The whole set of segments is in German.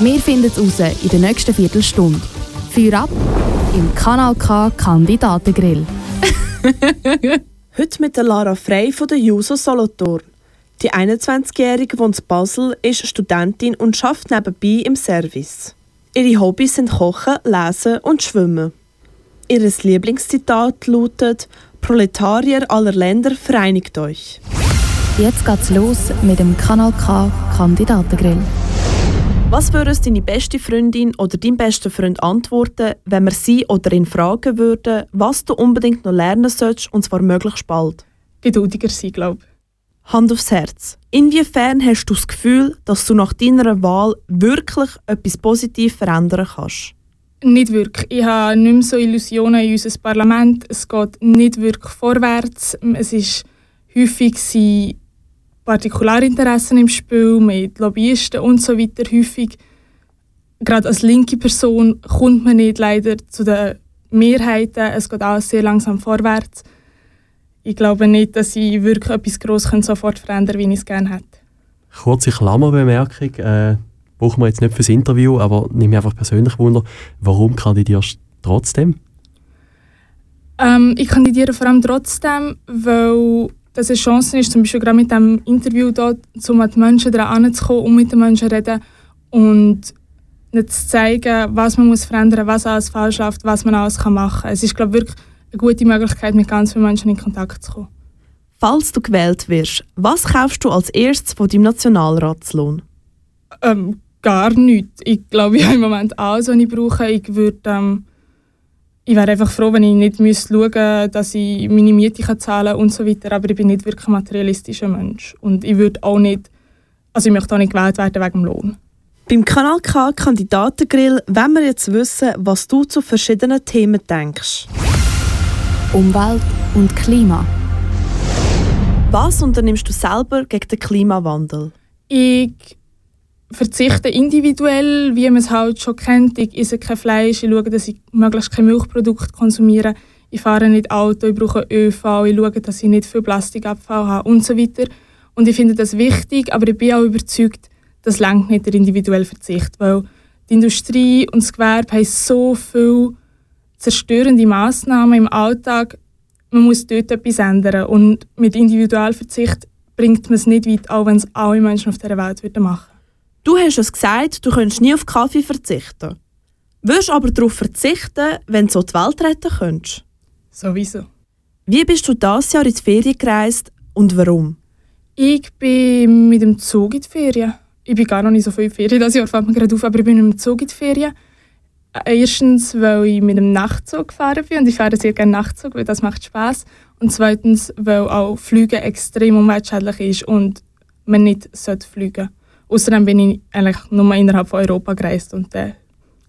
Wir finden es raus in der nächsten Viertelstunde. Feuer ab im Kanal K Kandidatengrill. Heute mit der Lara Frey von der Juso Solothurn. Die 21-Jährige wohnt in Basel, ist Studentin und arbeitet nebenbei im Service. Ihre Hobbys sind Kochen, Lesen und Schwimmen. Ihr Lieblingszitat lautet Proletarier aller Länder, vereinigt euch. Jetzt geht's los mit dem Kanal K Kandidatengrill. Was würde es deine beste Freundin oder dein bester Freund antworten, wenn wir sie oder ihn fragen würden, was du unbedingt noch lernen sollst und zwar möglichst bald? Geduldiger sein, glaube ich. Hand aufs Herz. Inwiefern hast du das Gefühl, dass du nach deiner Wahl wirklich etwas positiv verändern kannst? Nicht wirklich. Ich habe nicht mehr so Illusionen in unser Parlament. Es geht nicht wirklich vorwärts. Es ist häufig Partikularinteressen im Spiel mit Lobbyisten und so weiter häufig. Gerade als linke Person kommt man nicht leider zu den Mehrheiten. Es geht alles sehr langsam vorwärts. Ich glaube nicht, dass ich wirklich etwas Grosses sofort verändern kann, wie ich es gerne hätte. Kurze Klammerbemerkung. Äh, brauchen wir jetzt nicht fürs Interview, aber nehme mich einfach persönlich Wunder, warum kandidierst du trotzdem? Ähm, ich kandidiere vor allem trotzdem, weil dass es Chancen ist, zum Beispiel gerade mit dem Interview dort, um mit den Menschen daran zu kommen und mit den Menschen zu reden und nicht zu zeigen, was man muss verändern muss, was alles falsch läuft, was man alles machen kann. Es ist, glaube ich, wirklich eine gute Möglichkeit, mit ganz vielen Menschen in Kontakt zu kommen. Falls du gewählt wirst, was kaufst du als erstes von deinem Nationalratslohn? Ähm, gar nichts. Ich glaube, ich habe im Moment alles, was ich brauche. Ich würde ähm, ich wäre einfach froh, wenn ich nicht schauen müsste, dass ich meine Miete zahlen kann und so weiter. Aber ich bin nicht wirklich ein materialistischer Mensch. Und ich würde auch nicht, also ich möchte auch nicht gewählt werden wegen dem Lohn. Beim Kanal K Kandidatengrill wollen wir jetzt wissen, was du zu verschiedenen Themen denkst. Umwelt und Klima. Was unternimmst du selber gegen den Klimawandel? Ich verzichte individuell, wie man es halt schon kennt. Ich esse kein Fleisch, ich schaue, dass ich möglichst keine Milchprodukte konsumiere. Ich fahre nicht Auto, ich brauche ÖV, ich schaue, dass ich nicht viel Plastikabfall habe und so weiter. Und ich finde das wichtig, aber ich bin auch überzeugt, das langt nicht der individuelle Verzicht, weil die Industrie und das Gewerbe haben so viele zerstörende Massnahmen im Alltag. Man muss dort etwas ändern und mit Individualverzicht bringt man es nicht weit, auch wenn es alle Menschen auf dieser Welt machen würden. Du hast es gesagt, du könntest nie auf Kaffee verzichten. Willst aber darauf verzichten, wenn du so die Welt retten könntest? Sowieso. Wie bist du dieses Jahr in die Ferien gereist und warum? Ich bin mit dem Zug in die Ferien. Ich bin gar noch nicht so viel in die Ferien dieses Jahr, fällt mir gerade auf, aber ich bin mit dem Zug in die Ferien. Erstens, weil ich mit dem Nachtzug gefahren bin und ich fahre sehr gerne Nachtzug, weil das macht Spaß. Und zweitens, weil auch Fliegen extrem umweltschädlich ist und man nicht fliegen sollte. Außerdem bin ich eigentlich nur innerhalb von Europa gereist und dann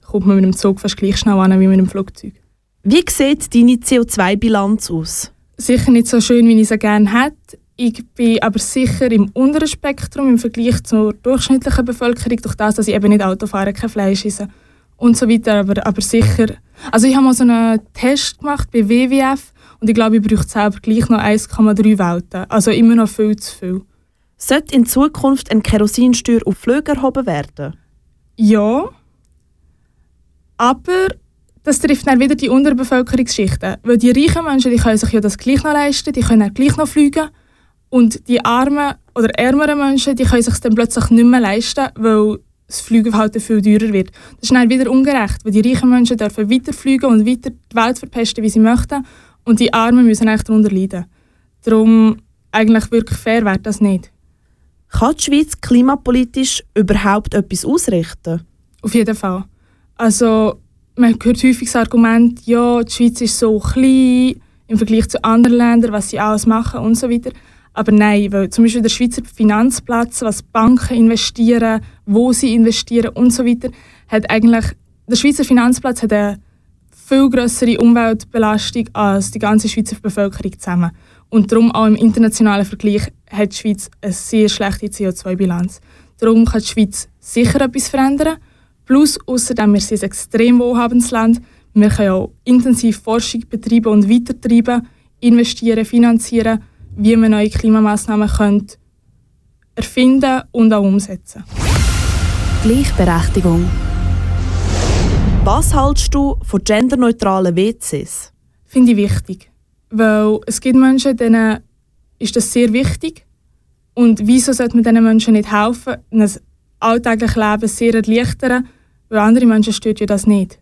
kommt man mit dem Zug fast gleich schnell an wie mit dem Flugzeug. Wie sieht deine CO2-Bilanz aus? Sicher nicht so schön, wie ich sie gerne hätte. Ich bin aber sicher im unteren Spektrum im Vergleich zur durchschnittlichen Bevölkerung, durch das, dass ich eben nicht Auto fahre, kein Fleisch esse und so weiter. Aber, aber sicher. Also ich habe mal so einen Test gemacht bei WWF und ich glaube, ich brauche selber gleich noch 1,3 Welten. Also immer noch viel zu viel. Sollte in Zukunft eine Kerosinsteuer auf Flüge erhoben werden? Ja. Aber das trifft dann wieder die Unterbevölkerungsschichten. Weil die reichen Menschen die können sich ja das gleich noch leisten, die können gleich noch fliegen. Und die armen oder ärmeren Menschen die können sich dann plötzlich nicht mehr leisten, weil das Flugverhalten viel teurer wird. Das ist dann wieder ungerecht, weil die reichen Menschen dürfen weiter fliegen und weiter die Welt verpesten, wie sie möchten. Und die Armen müssen echt darunter leiden. Darum, eigentlich wirklich fair wäre das nicht. Kann die Schweiz klimapolitisch überhaupt etwas ausrichten? Auf jeden Fall. Also, man hört häufig das Argument, ja, die Schweiz ist so klein im Vergleich zu anderen Ländern, was sie alles machen und so weiter. Aber nein, weil zum Beispiel der Schweizer Finanzplatz, was Banken investieren, wo sie investieren und so weiter, hat eigentlich der Schweizer Finanzplatz hat eine viel größere Umweltbelastung als die ganze Schweizer Bevölkerung zusammen. Und darum auch im internationalen Vergleich hat die Schweiz eine sehr schlechte CO2-Bilanz. Darum kann die Schweiz sicher etwas verändern. Plus, außerdem, wir sind ein extrem wohlhabendes Land. Wir können auch intensiv Forschung betreiben und weitertreiben, investieren, finanzieren, wie man neue Klimamaßnahmen können erfinden und auch umsetzen. Gleichberechtigung. Was hältst du von genderneutralen WCs? Finde ich wichtig. Weil es gibt Menschen, denen ist das sehr wichtig. Und wieso sollte man diesen Menschen nicht helfen, ein alltägliches Leben sehr erleichtern, weil andere Menschen stört ja das nicht.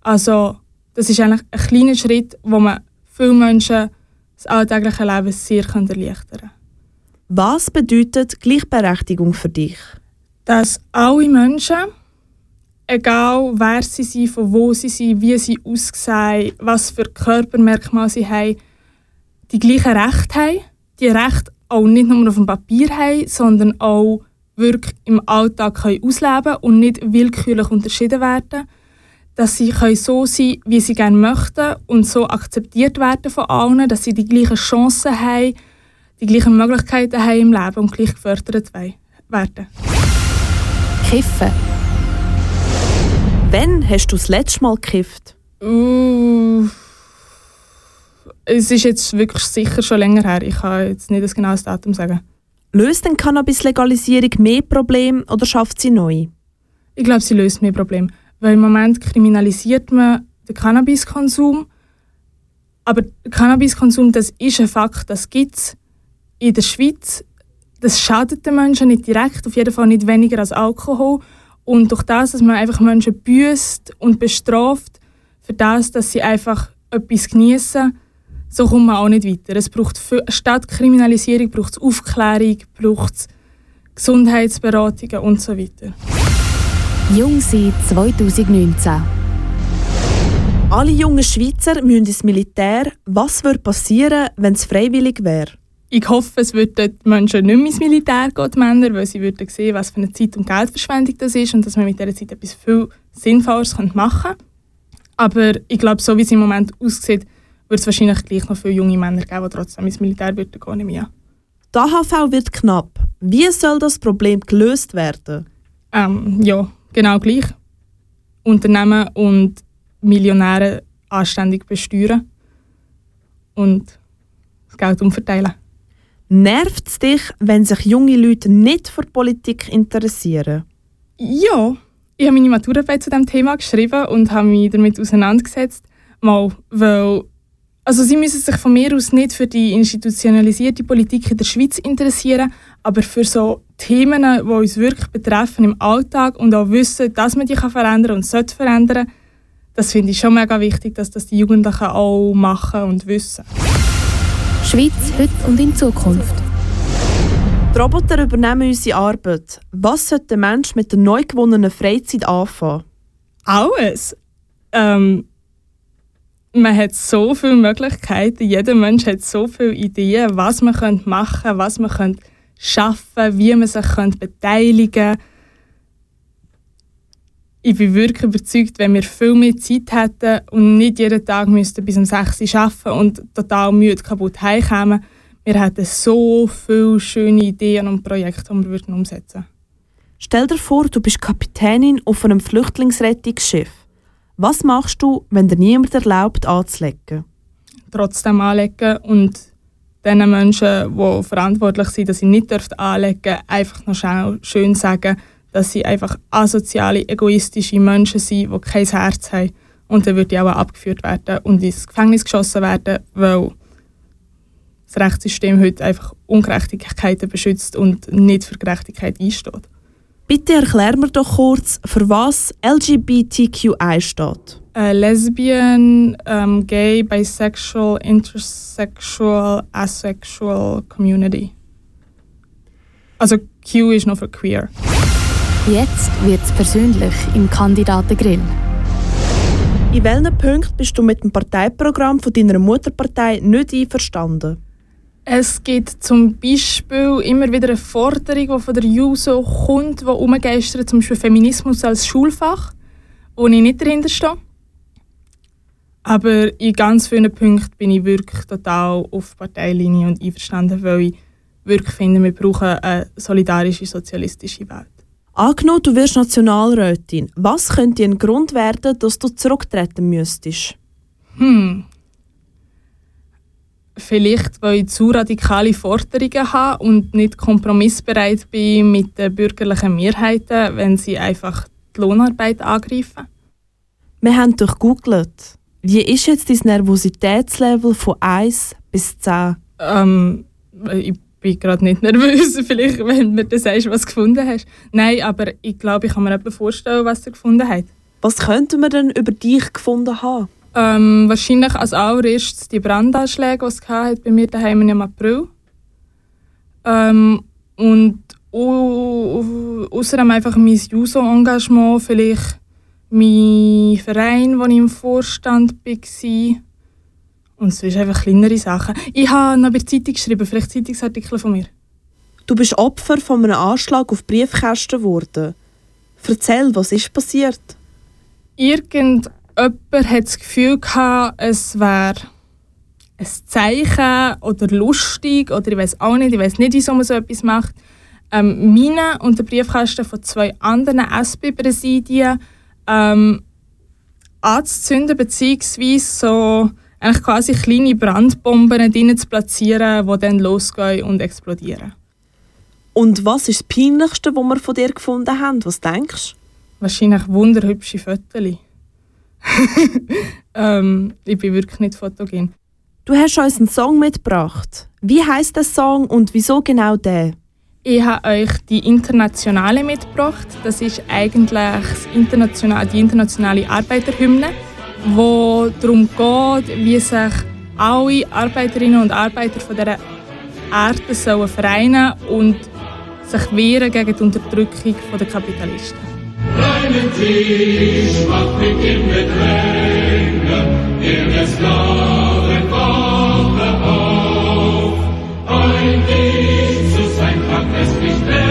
Also das ist eigentlich ein kleiner Schritt, wo man vielen Menschen das alltägliche Leben sehr erleichtern kann. Was bedeutet Gleichberechtigung für dich? Dass alle Menschen, egal wer sie sind, von wo sie sind, wie sie aussehen, was für Körpermerkmale sie haben, die gleichen Rechte haben. Die Rechte auch nicht nur auf dem Papier haben, sondern auch wirklich im Alltag können ausleben und nicht willkürlich unterschieden werden. Dass sie können so sein wie sie gerne möchten und so akzeptiert werden von allen, dass sie die gleichen Chancen haben, die gleichen Möglichkeiten haben im Leben und gleich gefördert werden. Kiffen. Wann hast du das letzte Mal gekifft? Uh, es ist jetzt wirklich sicher schon länger her. Ich kann jetzt nicht das genaue Datum sagen. Löst denn Cannabis-Legalisierung mehr Probleme oder schafft sie neu? Ich glaube, sie löst mehr Probleme. Weil im Moment kriminalisiert man den Cannabiskonsum. Aber Cannabiskonsum, das ist ein Fakt, das gibt es in der Schweiz. Das schadet den Menschen nicht direkt, auf jeden Fall nicht weniger als Alkohol. Und durch das, dass man einfach Menschen büßt und bestraft, für das, dass sie einfach etwas genießen, so kommt man auch nicht weiter. Es braucht für, statt Kriminalisierung braucht es Aufklärung, braucht es Gesundheitsberatungen und so weiter. Jung sein 2019. Alle jungen Schweizer müssen ins Militär. Was würde passieren, wenn es freiwillig wäre? Ich hoffe, es würden die Menschen nicht mehr ins Militär gehen, die Männer, weil sie würden sehen, was für eine Zeit- und Geldverschwendung das ist und dass man mit dieser Zeit etwas viel Sinnvolles machen könnte. Aber ich glaube, so wie es im Moment aussieht, wird es wahrscheinlich gleich noch viele junge Männer geben, die trotzdem ins Militär würden gehen, nicht mehr. Die AHV wird knapp. Wie soll das Problem gelöst werden? Ähm, ja, genau gleich. Unternehmen und Millionäre anständig besteuern und das Geld umverteilen. Nervt es dich, wenn sich junge Leute nicht für Politik interessieren? Ja, ich habe meine Maturarbeit zu diesem Thema geschrieben und habe mich damit auseinandergesetzt. Mal, weil also sie müssen sich von mir aus nicht für die institutionalisierte Politik in der Schweiz interessieren, aber für so Themen, die uns wirklich betreffen im Alltag und auch wissen, dass man die kann verändern und sollte verändern, das finde ich schon mega wichtig, dass das die Jugendlichen auch machen und wissen. Schweiz heute und in Zukunft. Die Roboter übernehmen unsere Arbeit. Was sollte der Mensch mit der neu gewonnenen Freizeit anfangen? Alles. Ähm, man hat so viele Möglichkeiten. Jeder Mensch hat so viele Ideen, was man machen könnte, was man könnte schaffen, wie man sich könnte beteiligen könnte. Ich bin wirklich überzeugt, wenn wir viel mehr Zeit hätten und nicht jeden Tag müssten bis um 6 Uhr arbeiten und total müde kaputt heimkommen, wir hätten so viele schöne Ideen und Projekte, die wir umsetzen würden. Stell dir vor, du bist Kapitänin auf einem Flüchtlingsrettungsschiff. Was machst du, wenn dir niemand erlaubt, anzulegen? Trotzdem anlegen und den Menschen, die verantwortlich sind, dass sie nicht anlegen dürfen, einfach noch schnell schön sagen, dass sie einfach asoziale, egoistische Menschen sind, die kein Herz haben. Und dann würde ich auch abgeführt werden und ins Gefängnis geschossen werden, weil das Rechtssystem heute einfach Ungerechtigkeiten beschützt und nicht für Gerechtigkeit einsteht. Bitte erklär mir doch kurz, für was LGBTQI steht. Uh, lesbian, um, gay, bisexual, intersexual, asexual community. Also Q ist noch für queer. Jetzt wird es persönlich im Kandidatengrill. In welchen Punkten bist du mit dem Parteiprogramm von deiner Mutterpartei nicht einverstanden? Es gibt zum Beispiel immer wieder eine Forderung, die von der JUSO kommt, die umgeistert, zum Beispiel Feminismus als Schulfach, wo ich nicht dahinter stehe. Aber in ganz vielen Punkten bin ich wirklich total auf Parteilinie und einverstanden, weil ich wirklich finde, wir brauchen eine solidarische, sozialistische Welt. Angenommen, du wirst Nationalrätin. Was könnte ein Grund werden, dass du zurücktreten müsstest? Hm. Vielleicht, weil ich zu radikale Forderungen habe und nicht kompromissbereit bin mit den bürgerlichen Mehrheiten, wenn sie einfach die Lohnarbeit angreifen. Wir haben durchgoogelt. Wie ist jetzt dein Nervositätslevel von 1 bis 10? Ähm, ich bin gerade nicht nervös, vielleicht, wenn du mir das sagst, was du gefunden hast. Nein, aber ich glaube, ich kann mir etwa vorstellen, was du gefunden hast. Was könnten wir denn über dich gefunden haben? Ähm, wahrscheinlich als allererstes die Brandanschläge, die es bei mir daheim im April. Ähm, und au- außerdem einfach mein Juso-Engagement, vielleicht mein Verein, wo ich im Vorstand war. Und sonst einfach kleinere Sachen. Ich habe noch bei der Zeitung geschrieben, vielleicht Zeitungsartikel von mir. Du bist Opfer von einem Anschlag auf Briefkästen geworden. Erzähl, was ist passiert? Irgendjemand hat das Gefühl gehabt, es wäre ein Zeichen oder lustig oder ich weiß auch nicht, ich weiß nicht, wieso man so etwas macht. Ähm, meine und der Briefkasten von zwei anderen SP-Präsidien ähm, anzuzünden, beziehungsweise so eigentlich quasi kleine Brandbomben drinnen zu platzieren, die dann losgehen und explodieren. Und was ist das Peinlichste, was wir von dir gefunden haben? Was denkst du? Wahrscheinlich wunderhübsche Fotos. ähm, ich bin wirklich nicht fotogen. Du hast uns einen Song mitgebracht. Wie heißt der Song und wieso genau der? Ich habe euch die internationale mitgebracht. Das ist eigentlich die internationale Arbeiterhymne, wo darum geht, wie sich alle Arbeiterinnen und Arbeiter von dieser Erde sollen vereinen und sich wehren gegen die Unterdrückung der Kapitalisten. Einen Tisch macht mit dem Gedränge, der der Sklaven auf. Ein Ich zu sein kann es nicht länger,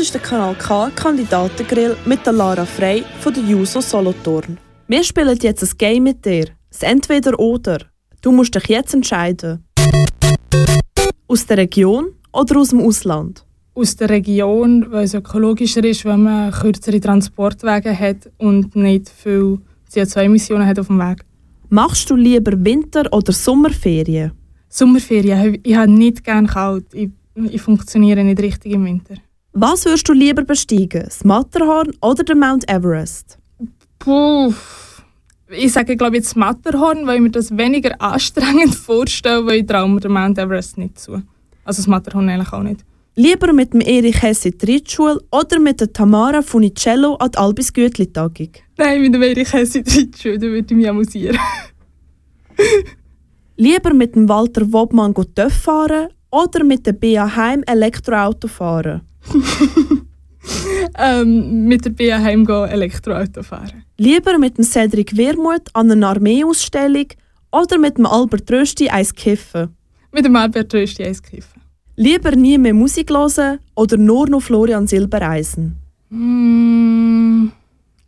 ist der Kanal K Kandidatengrill mit der Lara Frey von der Juso Solothurn. Wir spielen jetzt ein Game mit dir. Das Entweder-Oder. Du musst dich jetzt entscheiden. Aus der Region oder aus dem Ausland? Aus der Region, weil es ökologischer ist, wenn man kürzere Transportwege hat und nicht viel CO2-Emissionen hat auf dem Weg. Machst du lieber Winter- oder Sommerferien? Sommerferien, ich habe nicht gerne kalt. Ich, ich funktioniere nicht richtig im Winter. Was würdest du lieber besteigen? Das Matterhorn oder den Mount Everest? Puh. Ich sage, glaube jetzt Matterhorn, weil ich mir das weniger anstrengend vorstelle, weil ich traue mir den Mount Everest nicht zu. Also das Matterhorn eigentlich auch nicht. Lieber mit dem Erich Hesse Ritschule oder mit der Tamara Funicello an die Albis Gütli-Tagung? Nein, mit dem Erich Hesse Deutsch, da würde ich mich amüsieren. Lieber mit dem Walter Wobmann TÜV fahren oder mit dem BA Heim Elektroauto fahren? ähm, mit der BA Heim gehen Elektroauto fahren. Lieber mit dem Cedric Wermuth an einer Armeeausstellung oder mit dem Albert Rösti eins kiffen? Mit dem Albert Rösti eins kiffen. Lieber nie mehr Musik hören oder nur noch Florian Silbereisen? Mm,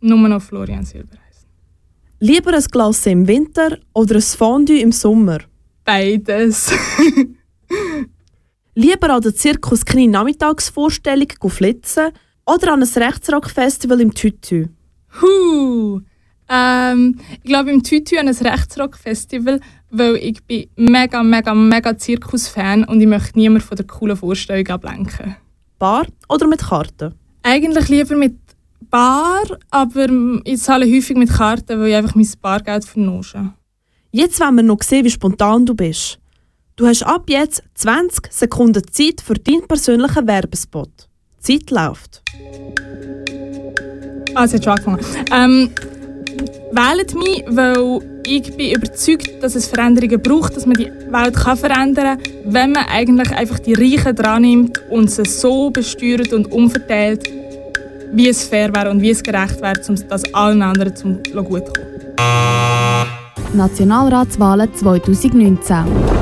nur noch Florian Silbereisen. Lieber ein Glas im Winter oder ein Fondue im Sommer? Beides. Lieber an der Zirkus Knie Nachmittagsvorstellung flitzen oder an ein Rechtsrock-Festival im Tütü? Huh. Ähm, ich glaube im Tütü an ein Rechtsrock-Festival, weil ich bin mega, mega, mega Zirkus-Fan und ich möchte niemand von der coolen Vorstellung ablenken. Bar oder mit Karten? Eigentlich lieber mit Bar, aber ich zahle häufig mit Karten, weil ich einfach mein Bargeld vernusche. Jetzt wollen wir noch sehen, wie spontan du bist. Du hast ab jetzt 20 Sekunden Zeit für deinen persönlichen Werbespot. Die Zeit läuft. Ah, es hat schon angefangen. Ähm, wählt mich, weil ich bin überzeugt, dass es Veränderungen braucht, dass man die Welt kann verändern kann, wenn man eigentlich einfach die Reichen dran nimmt und sie so besteuert und umverteilt, wie es fair wäre und wie es gerecht wäre, um das allen anderen zum gut zu kommen. Nationalratswahlen 2019.